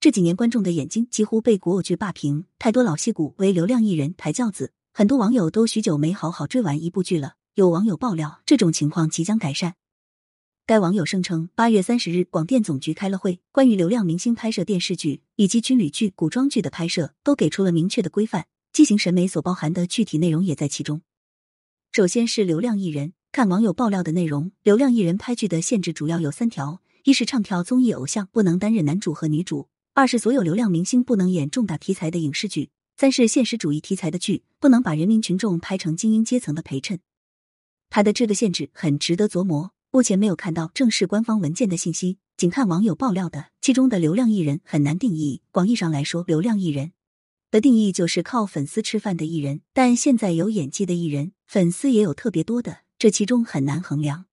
这几年观众的眼睛几乎被古偶剧霸屏，太多老戏骨为流量艺人抬轿子，很多网友都许久没好好追完一部剧了。有网友爆料，这种情况即将改善。该网友声称，八月三十日，广电总局开了会，关于流量明星拍摄电视剧以及军旅剧、古装剧的拍摄，都给出了明确的规范，畸形审美所包含的具体内容也在其中。首先是流量艺人，看网友爆料的内容，流量艺人拍剧的限制主要有三条：一是唱跳综艺偶像不能担任男主和女主；二是所有流量明星不能演重大题材的影视剧；三是现实主义题材的剧不能把人民群众拍成精英阶层的陪衬。他的这个限制很值得琢磨。目前没有看到正式官方文件的信息，仅看网友爆料的，其中的流量艺人很难定义。广义上来说，流量艺人的定义就是靠粉丝吃饭的艺人。但现在有演技的艺人，粉丝也有特别多的，这其中很难衡量。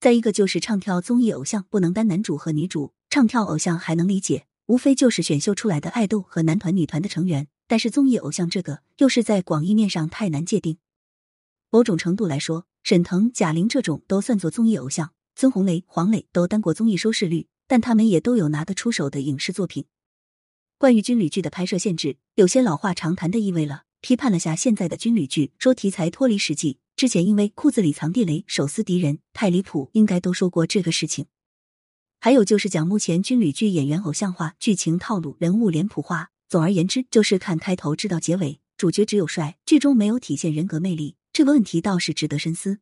再一个就是唱跳综艺偶像不能担男主和女主，唱跳偶像还能理解，无非就是选秀出来的爱豆和男团女团的成员。但是综艺偶像这个，又是在广义面上太难界定。某种程度来说。沈腾、贾玲这种都算作综艺偶像，孙红雷、黄磊都单过综艺收视率，但他们也都有拿得出手的影视作品。关于军旅剧的拍摄限制，有些老话常谈的意味了。批判了下现在的军旅剧，说题材脱离实际。之前因为裤子里藏地雷、手撕敌人太离谱，应该都说过这个事情。还有就是讲目前军旅剧演员偶像化、剧情套路、人物脸谱化。总而言之，就是看开头知道结尾，主角只有帅，剧中没有体现人格魅力。这个问题倒是值得深思。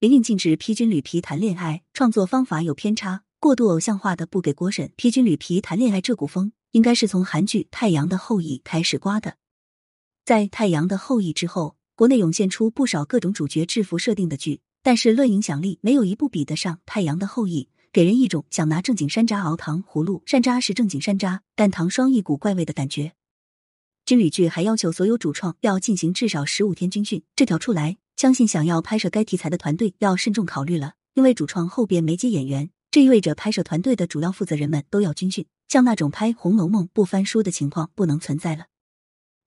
明令禁止披军旅皮谈恋爱，创作方法有偏差，过度偶像化的不给国审。披军旅皮谈恋爱这股风，应该是从韩剧《太阳的后裔》开始刮的。在《太阳的后裔》之后，国内涌现出不少各种主角制服设定的剧，但是论影响力，没有一部比得上《太阳的后裔》，给人一种想拿正经山楂熬糖葫芦，山楂是正经山楂，但糖霜一股怪味的感觉。军旅剧还要求所有主创要进行至少十五天军训，这条出来，相信想要拍摄该题材的团队要慎重考虑了。因为主创后边没接演员，这意味着拍摄团队的主要负责人们都要军训，像那种拍《红楼梦》不翻书的情况不能存在了。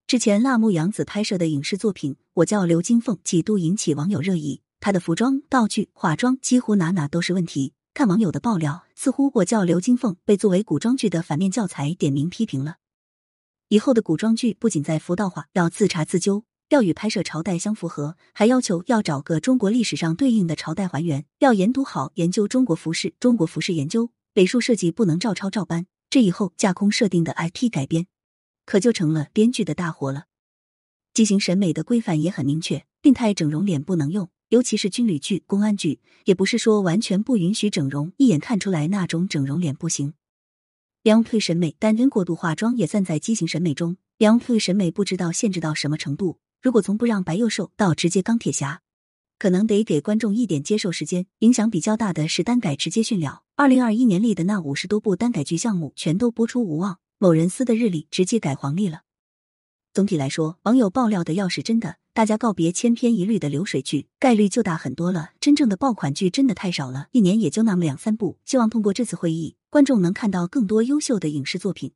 之前辣目洋子拍摄的影视作品《我叫刘金凤》几度引起网友热议，她的服装、道具、化妆几乎哪哪都是问题。看网友的爆料，似乎《我叫刘金凤》被作为古装剧的反面教材点名批评了。以后的古装剧不仅在服道化要自查自纠，要与拍摄朝代相符合，还要求要找个中国历史上对应的朝代还原，要研读好研究中国服饰、中国服饰研究、美术设计不能照抄照搬。这以后架空设定的 IP 改编，可就成了编剧的大活了。畸形审美的规范也很明确，病态整容脸不能用，尤其是军旅剧、公安剧，也不是说完全不允许整容，一眼看出来那种整容脸不行。阳腿审美，单人过度化妆也算在畸形审美中。阳腿审美不知道限制到什么程度。如果从不让白又瘦到直接钢铁侠，可能得给观众一点接受时间。影响比较大的是单改直接训了。二零二一年里的那五十多部单改剧项目全都播出无望，某人撕的日历直接改黄历了。总体来说，网友爆料的要是真的，大家告别千篇一律的流水剧，概率就大很多了。真正的爆款剧真的太少了，一年也就那么两三部。希望通过这次会议。观众能看到更多优秀的影视作品。